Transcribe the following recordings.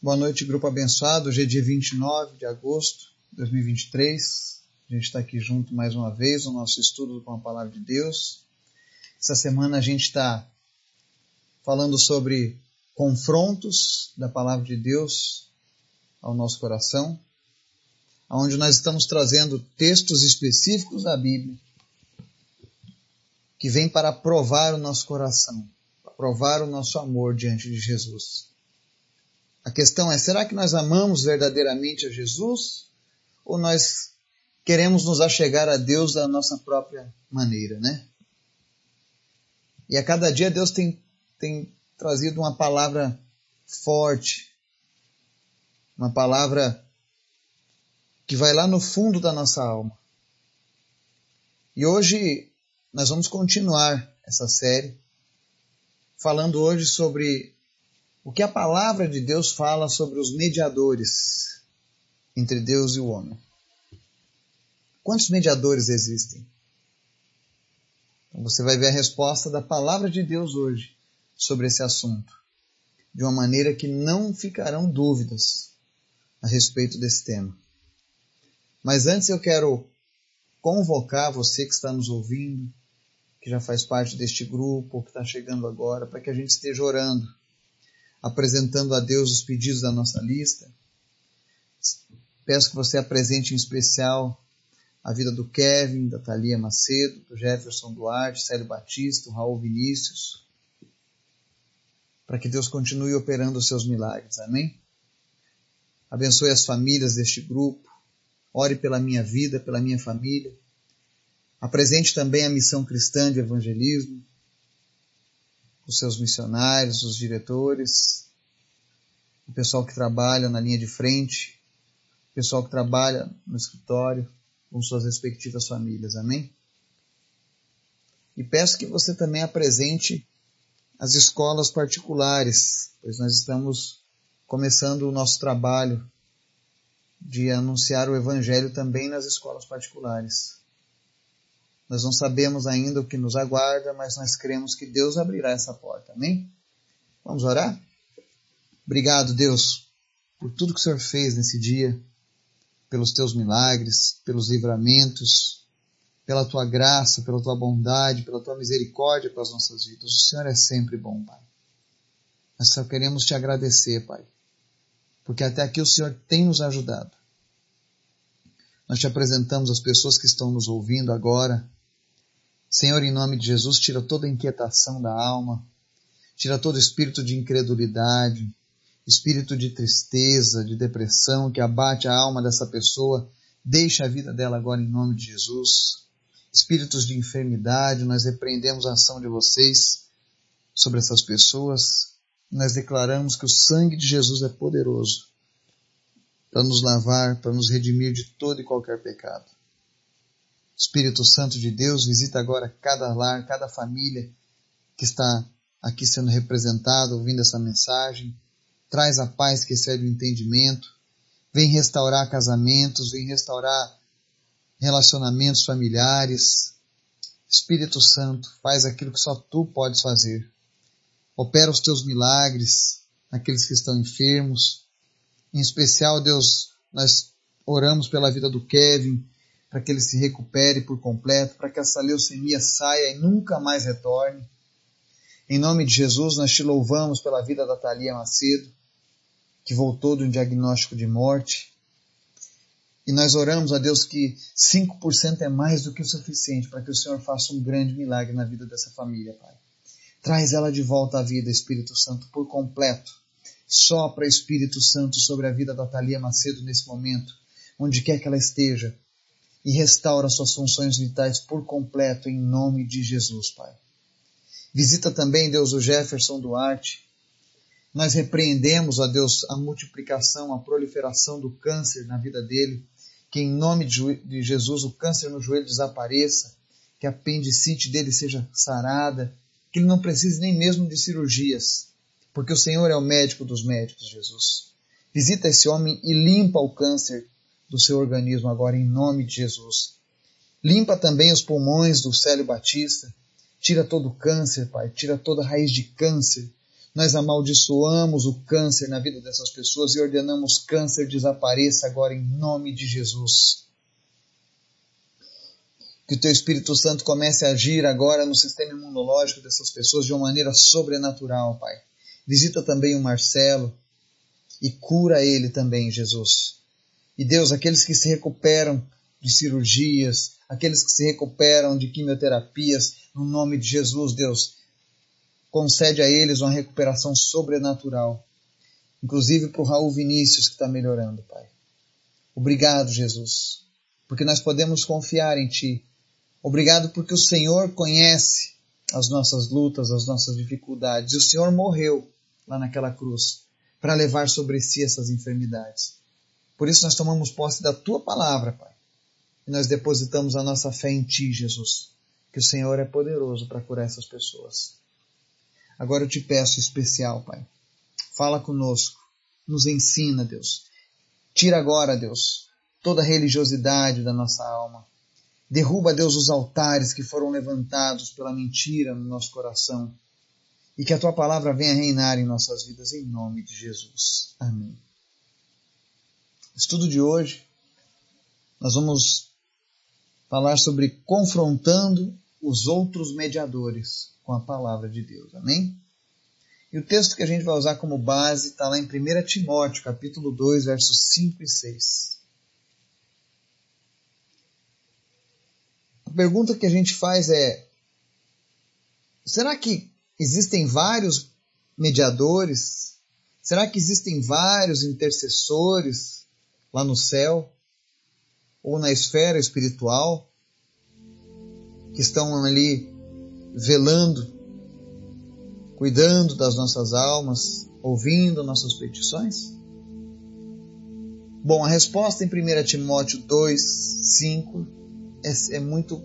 Boa noite, grupo abençoado. Hoje é dia 29 de agosto de 2023. A gente está aqui junto mais uma vez no nosso estudo com a palavra de Deus. Essa semana a gente está falando sobre confrontos da palavra de Deus ao nosso coração, onde nós estamos trazendo textos específicos da Bíblia que vêm para provar o nosso coração, para provar o nosso amor diante de Jesus. A questão é: será que nós amamos verdadeiramente a Jesus? Ou nós queremos nos achegar a Deus da nossa própria maneira, né? E a cada dia Deus tem, tem trazido uma palavra forte, uma palavra que vai lá no fundo da nossa alma. E hoje nós vamos continuar essa série, falando hoje sobre o que a palavra de Deus fala sobre os mediadores entre Deus e o homem. Quantos mediadores existem? Então você vai ver a resposta da palavra de Deus hoje sobre esse assunto, de uma maneira que não ficarão dúvidas a respeito desse tema. Mas antes eu quero convocar você que está nos ouvindo, que já faz parte deste grupo, que está chegando agora, para que a gente esteja orando apresentando a Deus os pedidos da nossa lista. Peço que você apresente em especial a vida do Kevin, da Thalia Macedo, do Jefferson Duarte, Célio Batista, Raul Vinícius, para que Deus continue operando os seus milagres. Amém? Abençoe as famílias deste grupo. Ore pela minha vida, pela minha família. Apresente também a missão cristã de evangelismo os seus missionários, os diretores, o pessoal que trabalha na linha de frente, o pessoal que trabalha no escritório, com suas respectivas famílias. Amém? E peço que você também apresente as escolas particulares, pois nós estamos começando o nosso trabalho de anunciar o Evangelho também nas escolas particulares. Nós não sabemos ainda o que nos aguarda, mas nós cremos que Deus abrirá essa porta. Amém? Vamos orar? Obrigado, Deus, por tudo que o Senhor fez nesse dia, pelos teus milagres, pelos livramentos, pela tua graça, pela tua bondade, pela tua misericórdia com as nossas vidas. O Senhor é sempre bom, Pai. Nós só queremos te agradecer, Pai, porque até aqui o Senhor tem nos ajudado. Nós te apresentamos as pessoas que estão nos ouvindo agora, Senhor, em nome de Jesus, tira toda a inquietação da alma, tira todo espírito de incredulidade, espírito de tristeza, de depressão que abate a alma dessa pessoa, deixa a vida dela agora em nome de Jesus. Espíritos de enfermidade, nós repreendemos a ação de vocês sobre essas pessoas. Nós declaramos que o sangue de Jesus é poderoso para nos lavar, para nos redimir de todo e qualquer pecado. Espírito Santo de Deus, visita agora cada lar, cada família que está aqui sendo representado, ouvindo essa mensagem. Traz a paz que excede o entendimento. Vem restaurar casamentos, vem restaurar relacionamentos familiares. Espírito Santo, faz aquilo que só tu podes fazer. Opera os teus milagres naqueles que estão enfermos. Em especial, Deus, nós oramos pela vida do Kevin, para que ele se recupere por completo, para que essa leucemia saia e nunca mais retorne. Em nome de Jesus, nós te louvamos pela vida da Thalia Macedo, que voltou de um diagnóstico de morte. E nós oramos a Deus que 5% é mais do que o suficiente para que o Senhor faça um grande milagre na vida dessa família, Pai. Traz ela de volta à vida, Espírito Santo, por completo. Sopra Espírito Santo sobre a vida da Thalia Macedo nesse momento, onde quer que ela esteja e restaura suas funções vitais por completo em nome de Jesus, Pai. Visita também, Deus, o Jefferson Duarte. Nós repreendemos, ó Deus, a multiplicação, a proliferação do câncer na vida dele. Que em nome de Jesus o câncer no joelho desapareça, que a apendicite dele seja sarada, que ele não precise nem mesmo de cirurgias, porque o Senhor é o médico dos médicos, Jesus. Visita esse homem e limpa o câncer do seu organismo agora em nome de Jesus. Limpa também os pulmões do Célio Batista. Tira todo o câncer, Pai. Tira toda raiz de câncer Nós amaldiçoamos o câncer na vida dessas pessoas e ordenamos câncer desapareça agora em nome de Jesus. Que o teu Espírito Santo comece a agir agora no sistema imunológico dessas pessoas de uma maneira sobrenatural, Pai. Visita também o Marcelo e cura ele também, Jesus. E Deus, aqueles que se recuperam de cirurgias, aqueles que se recuperam de quimioterapias, no nome de Jesus, Deus, concede a eles uma recuperação sobrenatural. Inclusive para o Raul Vinícius que está melhorando, Pai. Obrigado, Jesus, porque nós podemos confiar em Ti Obrigado porque o Senhor conhece as nossas lutas, as nossas dificuldades. E o Senhor morreu lá naquela cruz para levar sobre si essas enfermidades. Por isso nós tomamos posse da tua palavra, Pai. E nós depositamos a nossa fé em ti, Jesus. Que o Senhor é poderoso para curar essas pessoas. Agora eu te peço especial, Pai. Fala conosco. Nos ensina, Deus. Tira agora, Deus, toda a religiosidade da nossa alma Derruba, Deus, os altares que foram levantados pela mentira no nosso coração. E que a tua palavra venha reinar em nossas vidas, em nome de Jesus. Amém. Estudo de hoje, nós vamos falar sobre confrontando os outros mediadores com a palavra de Deus. Amém? E o texto que a gente vai usar como base está lá em 1 Timóteo, capítulo 2, versos 5 e 6. A pergunta que a gente faz é: será que existem vários mediadores? Será que existem vários intercessores lá no céu ou na esfera espiritual que estão ali velando, cuidando das nossas almas, ouvindo nossas petições? Bom, a resposta em 1 Timóteo 2, 5 é, é muito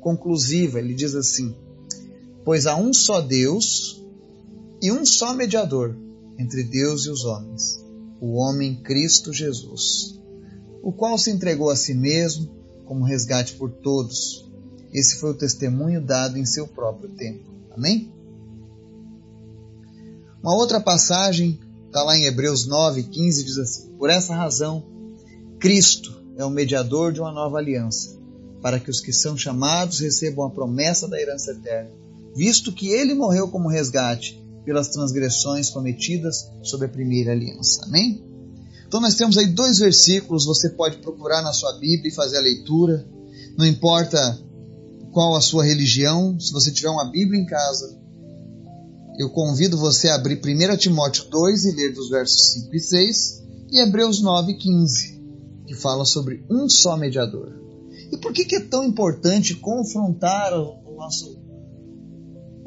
conclusiva. Ele diz assim: Pois há um só Deus e um só mediador entre Deus e os homens, o homem Cristo Jesus, o qual se entregou a si mesmo como resgate por todos. Esse foi o testemunho dado em seu próprio tempo. Amém? Uma outra passagem está lá em Hebreus 9, 15, diz assim: Por essa razão, Cristo é o mediador de uma nova aliança para que os que são chamados recebam a promessa da herança eterna, visto que ele morreu como resgate pelas transgressões cometidas sob a primeira aliança. Amém? Então nós temos aí dois versículos, você pode procurar na sua Bíblia e fazer a leitura. Não importa qual a sua religião, se você tiver uma Bíblia em casa, eu convido você a abrir 1 Timóteo 2 e ler dos versos 5 e 6 e Hebreus 9 e 15, que fala sobre um só mediador. E por que, que é tão importante confrontar o nosso,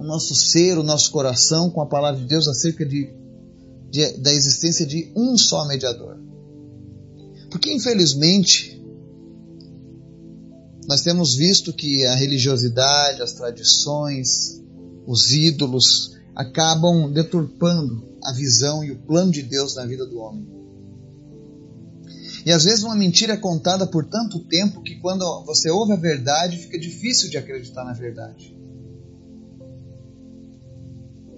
o nosso ser, o nosso coração com a palavra de Deus acerca de, de, da existência de um só mediador? Porque, infelizmente, nós temos visto que a religiosidade, as tradições, os ídolos acabam deturpando a visão e o plano de Deus na vida do homem. E às vezes uma mentira é contada por tanto tempo que quando você ouve a verdade fica difícil de acreditar na verdade.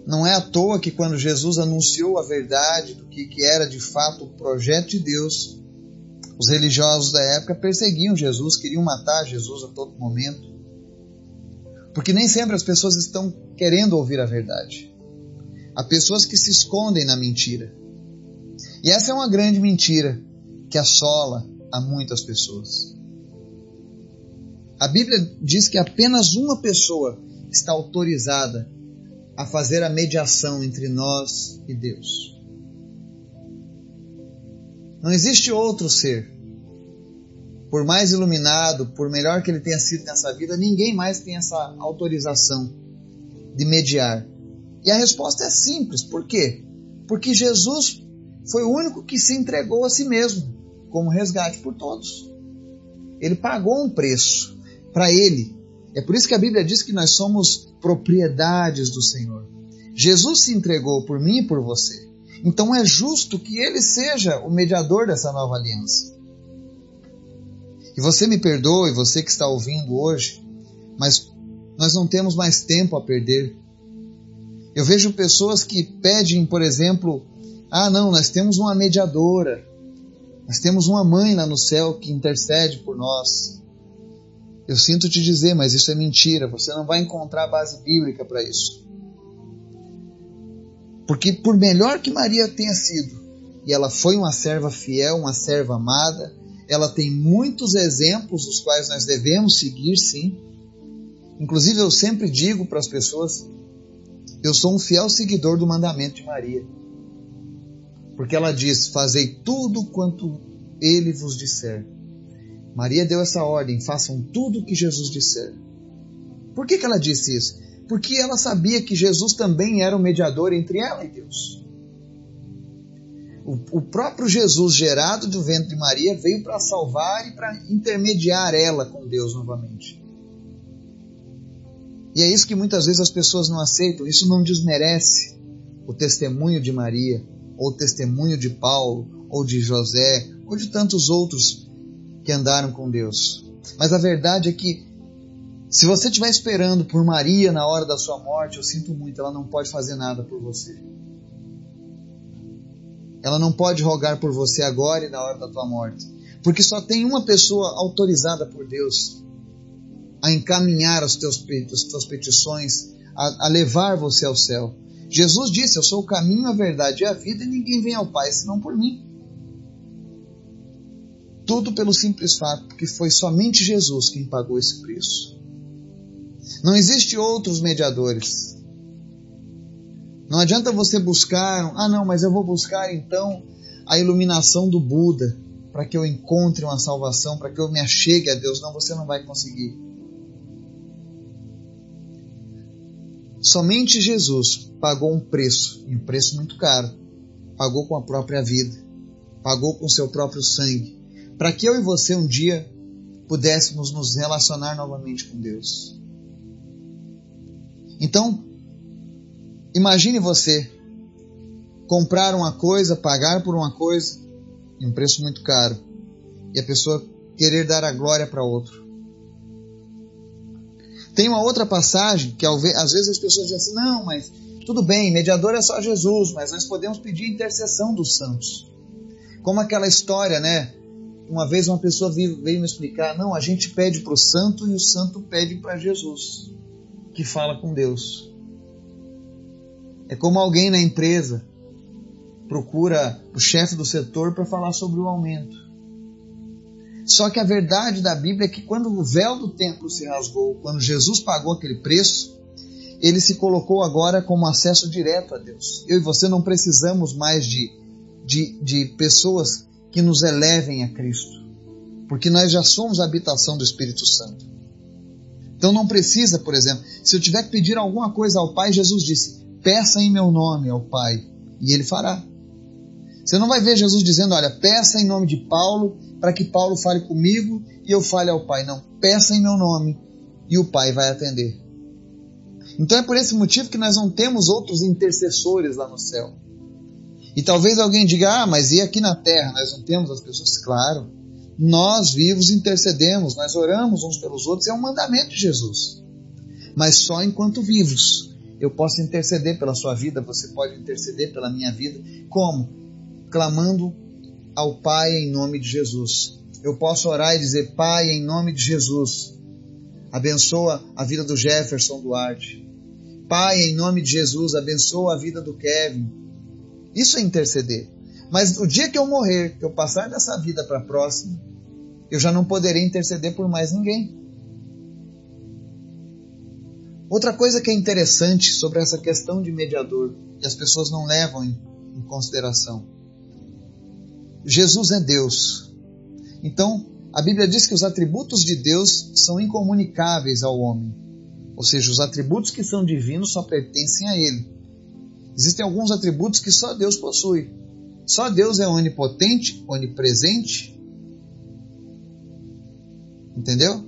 Não é à toa que quando Jesus anunciou a verdade do que, que era de fato o projeto de Deus, os religiosos da época perseguiam Jesus, queriam matar Jesus a todo momento. Porque nem sempre as pessoas estão querendo ouvir a verdade. Há pessoas que se escondem na mentira. E essa é uma grande mentira que assola a muitas pessoas. A Bíblia diz que apenas uma pessoa está autorizada a fazer a mediação entre nós e Deus. Não existe outro ser. Por mais iluminado, por melhor que ele tenha sido nessa vida, ninguém mais tem essa autorização de mediar. E a resposta é simples. Por quê? Porque Jesus foi o único que se entregou a si mesmo como resgate por todos. Ele pagou um preço para ele. É por isso que a Bíblia diz que nós somos propriedades do Senhor. Jesus se entregou por mim e por você. Então é justo que ele seja o mediador dessa nova aliança. E você me perdoe, você que está ouvindo hoje, mas nós não temos mais tempo a perder. Eu vejo pessoas que pedem, por exemplo, ah, não, nós temos uma mediadora, nós temos uma mãe lá no céu que intercede por nós. Eu sinto te dizer, mas isso é mentira, você não vai encontrar base bíblica para isso. Porque por melhor que Maria tenha sido, e ela foi uma serva fiel, uma serva amada, ela tem muitos exemplos os quais nós devemos seguir, sim. Inclusive, eu sempre digo para as pessoas: eu sou um fiel seguidor do mandamento de Maria. Porque ela diz: Fazei tudo quanto ele vos disser. Maria deu essa ordem: façam tudo o que Jesus disser. Por que, que ela disse isso? Porque ela sabia que Jesus também era o mediador entre ela e Deus. O, o próprio Jesus, gerado do ventre de Maria, veio para salvar e para intermediar ela com Deus novamente. E é isso que muitas vezes as pessoas não aceitam. Isso não desmerece o testemunho de Maria, ou o testemunho de Paulo, ou de José, ou de tantos outros que andaram com Deus. Mas a verdade é que, se você estiver esperando por Maria na hora da sua morte, eu sinto muito, ela não pode fazer nada por você. Ela não pode rogar por você agora e na hora da tua morte. Porque só tem uma pessoa autorizada por Deus a encaminhar as, teus, as tuas petições, a, a levar você ao céu. Jesus disse: Eu sou o caminho, a verdade e a vida, e ninguém vem ao Pai senão por mim. Tudo pelo simples fato que foi somente Jesus quem pagou esse preço. Não existe outros mediadores. Não adianta você buscar, ah não, mas eu vou buscar então a iluminação do Buda para que eu encontre uma salvação, para que eu me achegue a Deus. Não, você não vai conseguir. Somente Jesus pagou um preço, e um preço muito caro. Pagou com a própria vida, pagou com seu próprio sangue, para que eu e você um dia pudéssemos nos relacionar novamente com Deus. Então, Imagine você comprar uma coisa, pagar por uma coisa, em um preço muito caro, e a pessoa querer dar a glória para outro. Tem uma outra passagem que às vezes as pessoas dizem assim: não, mas tudo bem, mediador é só Jesus, mas nós podemos pedir intercessão dos santos. Como aquela história, né? Uma vez uma pessoa veio, veio me explicar: não, a gente pede para o santo e o santo pede para Jesus, que fala com Deus. É como alguém na empresa procura o chefe do setor para falar sobre o aumento. Só que a verdade da Bíblia é que quando o véu do templo se rasgou, quando Jesus pagou aquele preço, ele se colocou agora como acesso direto a Deus. Eu e você não precisamos mais de, de, de pessoas que nos elevem a Cristo, porque nós já somos a habitação do Espírito Santo. Então não precisa, por exemplo, se eu tiver que pedir alguma coisa ao Pai, Jesus disse: peça em meu nome ao Pai, e ele fará. Você não vai ver Jesus dizendo, olha, peça em nome de Paulo, para que Paulo fale comigo e eu fale ao Pai. Não, peça em meu nome e o Pai vai atender. Então é por esse motivo que nós não temos outros intercessores lá no céu. E talvez alguém diga, ah, mas e aqui na terra? Nós não temos as pessoas? Claro. Nós vivos intercedemos, nós oramos uns pelos outros, é um mandamento de Jesus. Mas só enquanto vivos. Eu posso interceder pela sua vida, você pode interceder pela minha vida. Como? Clamando ao Pai em nome de Jesus. Eu posso orar e dizer: Pai, em nome de Jesus, abençoa a vida do Jefferson Duarte. Pai, em nome de Jesus, abençoa a vida do Kevin. Isso é interceder. Mas o dia que eu morrer, que eu passar dessa vida para a próxima, eu já não poderei interceder por mais ninguém. Outra coisa que é interessante sobre essa questão de mediador, e as pessoas não levam em, em consideração. Jesus é Deus. Então, a Bíblia diz que os atributos de Deus são incomunicáveis ao homem. Ou seja, os atributos que são divinos só pertencem a Ele. Existem alguns atributos que só Deus possui. Só Deus é onipotente, onipresente. Entendeu?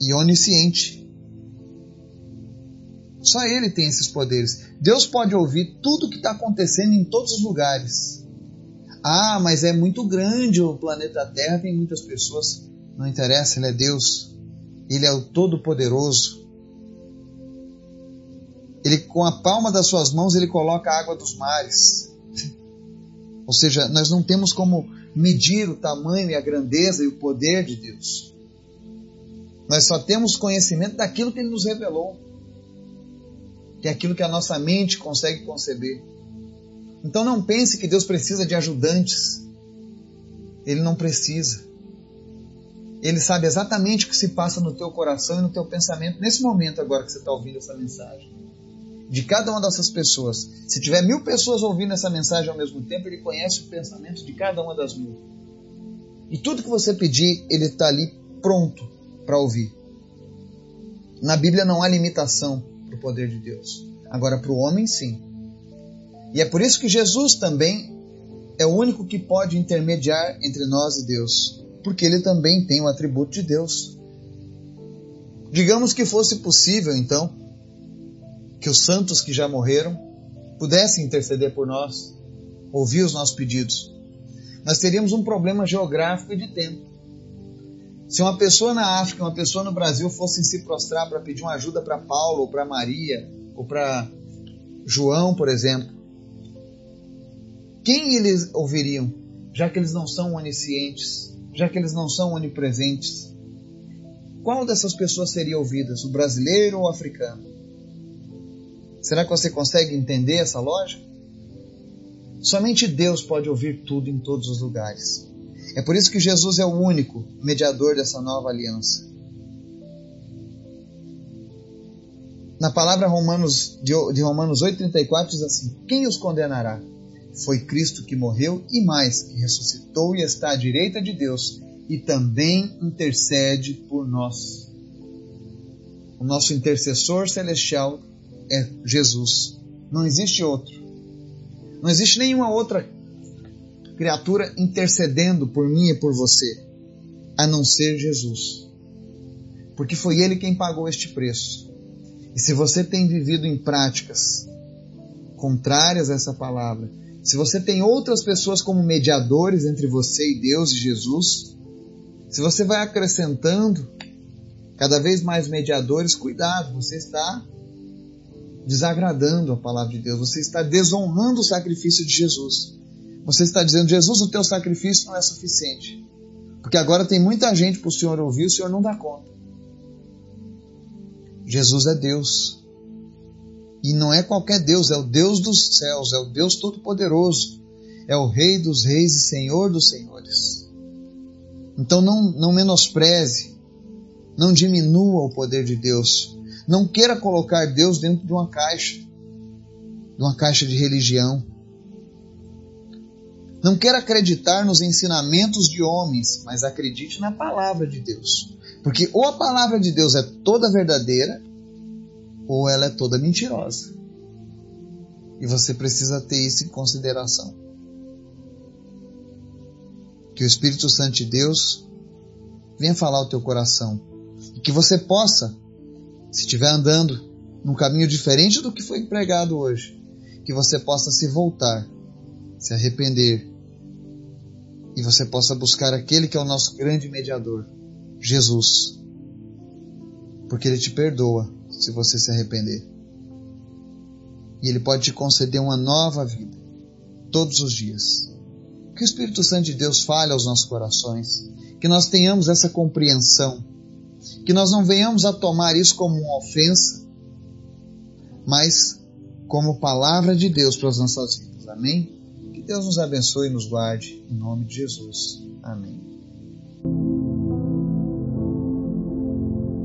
E onisciente. Só Ele tem esses poderes. Deus pode ouvir tudo o que está acontecendo em todos os lugares. Ah, mas é muito grande o planeta Terra, tem muitas pessoas. Não interessa, Ele é Deus. Ele é o Todo-Poderoso. Ele com a palma das suas mãos ele coloca a água dos mares. Ou seja, nós não temos como medir o tamanho e a grandeza e o poder de Deus. Nós só temos conhecimento daquilo que ele nos revelou. Que é aquilo que a nossa mente consegue conceber. Então não pense que Deus precisa de ajudantes. Ele não precisa. Ele sabe exatamente o que se passa no teu coração e no teu pensamento nesse momento agora que você está ouvindo essa mensagem. De cada uma dessas pessoas. Se tiver mil pessoas ouvindo essa mensagem ao mesmo tempo, ele conhece o pensamento de cada uma das mil. E tudo que você pedir, ele está ali pronto para ouvir. Na Bíblia não há limitação para o poder de Deus. Agora, para o homem, sim. E é por isso que Jesus também é o único que pode intermediar entre nós e Deus porque ele também tem o atributo de Deus. Digamos que fosse possível, então, que os santos que já morreram pudessem interceder por nós, ouvir os nossos pedidos. Nós teríamos um problema geográfico e de tempo. Se uma pessoa na África, uma pessoa no Brasil fossem se prostrar para pedir uma ajuda para Paulo, ou para Maria, ou para João, por exemplo, quem eles ouviriam, já que eles não são oniscientes? já que eles não são onipresentes. Qual dessas pessoas seria ouvidas, o brasileiro ou o africano? Será que você consegue entender essa lógica? Somente Deus pode ouvir tudo em todos os lugares. É por isso que Jesus é o único mediador dessa nova aliança. Na palavra Romanos, de Romanos 8,34 diz assim: Quem os condenará? Foi Cristo que morreu e mais, que ressuscitou e está à direita de Deus e também intercede por nós. O nosso intercessor celestial é Jesus. Não existe outro. Não existe nenhuma outra criatura intercedendo por mim e por você, a não ser Jesus. Porque foi Ele quem pagou este preço. E se você tem vivido em práticas contrárias a essa palavra, se você tem outras pessoas como mediadores entre você e Deus e Jesus, se você vai acrescentando cada vez mais mediadores, cuidado, você está desagradando a palavra de Deus, você está desonrando o sacrifício de Jesus. Você está dizendo, Jesus, o teu sacrifício não é suficiente. Porque agora tem muita gente para o Senhor ouvir, o Senhor não dá conta. Jesus é Deus. E não é qualquer Deus, é o Deus dos céus, é o Deus Todo-Poderoso, é o Rei dos Reis e Senhor dos Senhores. Então não, não menospreze, não diminua o poder de Deus, não queira colocar Deus dentro de uma caixa, de uma caixa de religião. Não queira acreditar nos ensinamentos de homens, mas acredite na palavra de Deus. Porque ou a palavra de Deus é toda verdadeira, ou ela é toda mentirosa. E você precisa ter isso em consideração. Que o Espírito Santo de Deus venha falar ao teu coração e que você possa, se estiver andando num caminho diferente do que foi pregado hoje, que você possa se voltar, se arrepender e você possa buscar aquele que é o nosso grande mediador, Jesus, porque ele te perdoa se você se arrepender. E Ele pode te conceder uma nova vida todos os dias. Que o Espírito Santo de Deus fale aos nossos corações, que nós tenhamos essa compreensão, que nós não venhamos a tomar isso como uma ofensa, mas como palavra de Deus para as nossas vidas. Amém? Que Deus nos abençoe e nos guarde, em nome de Jesus. Amém.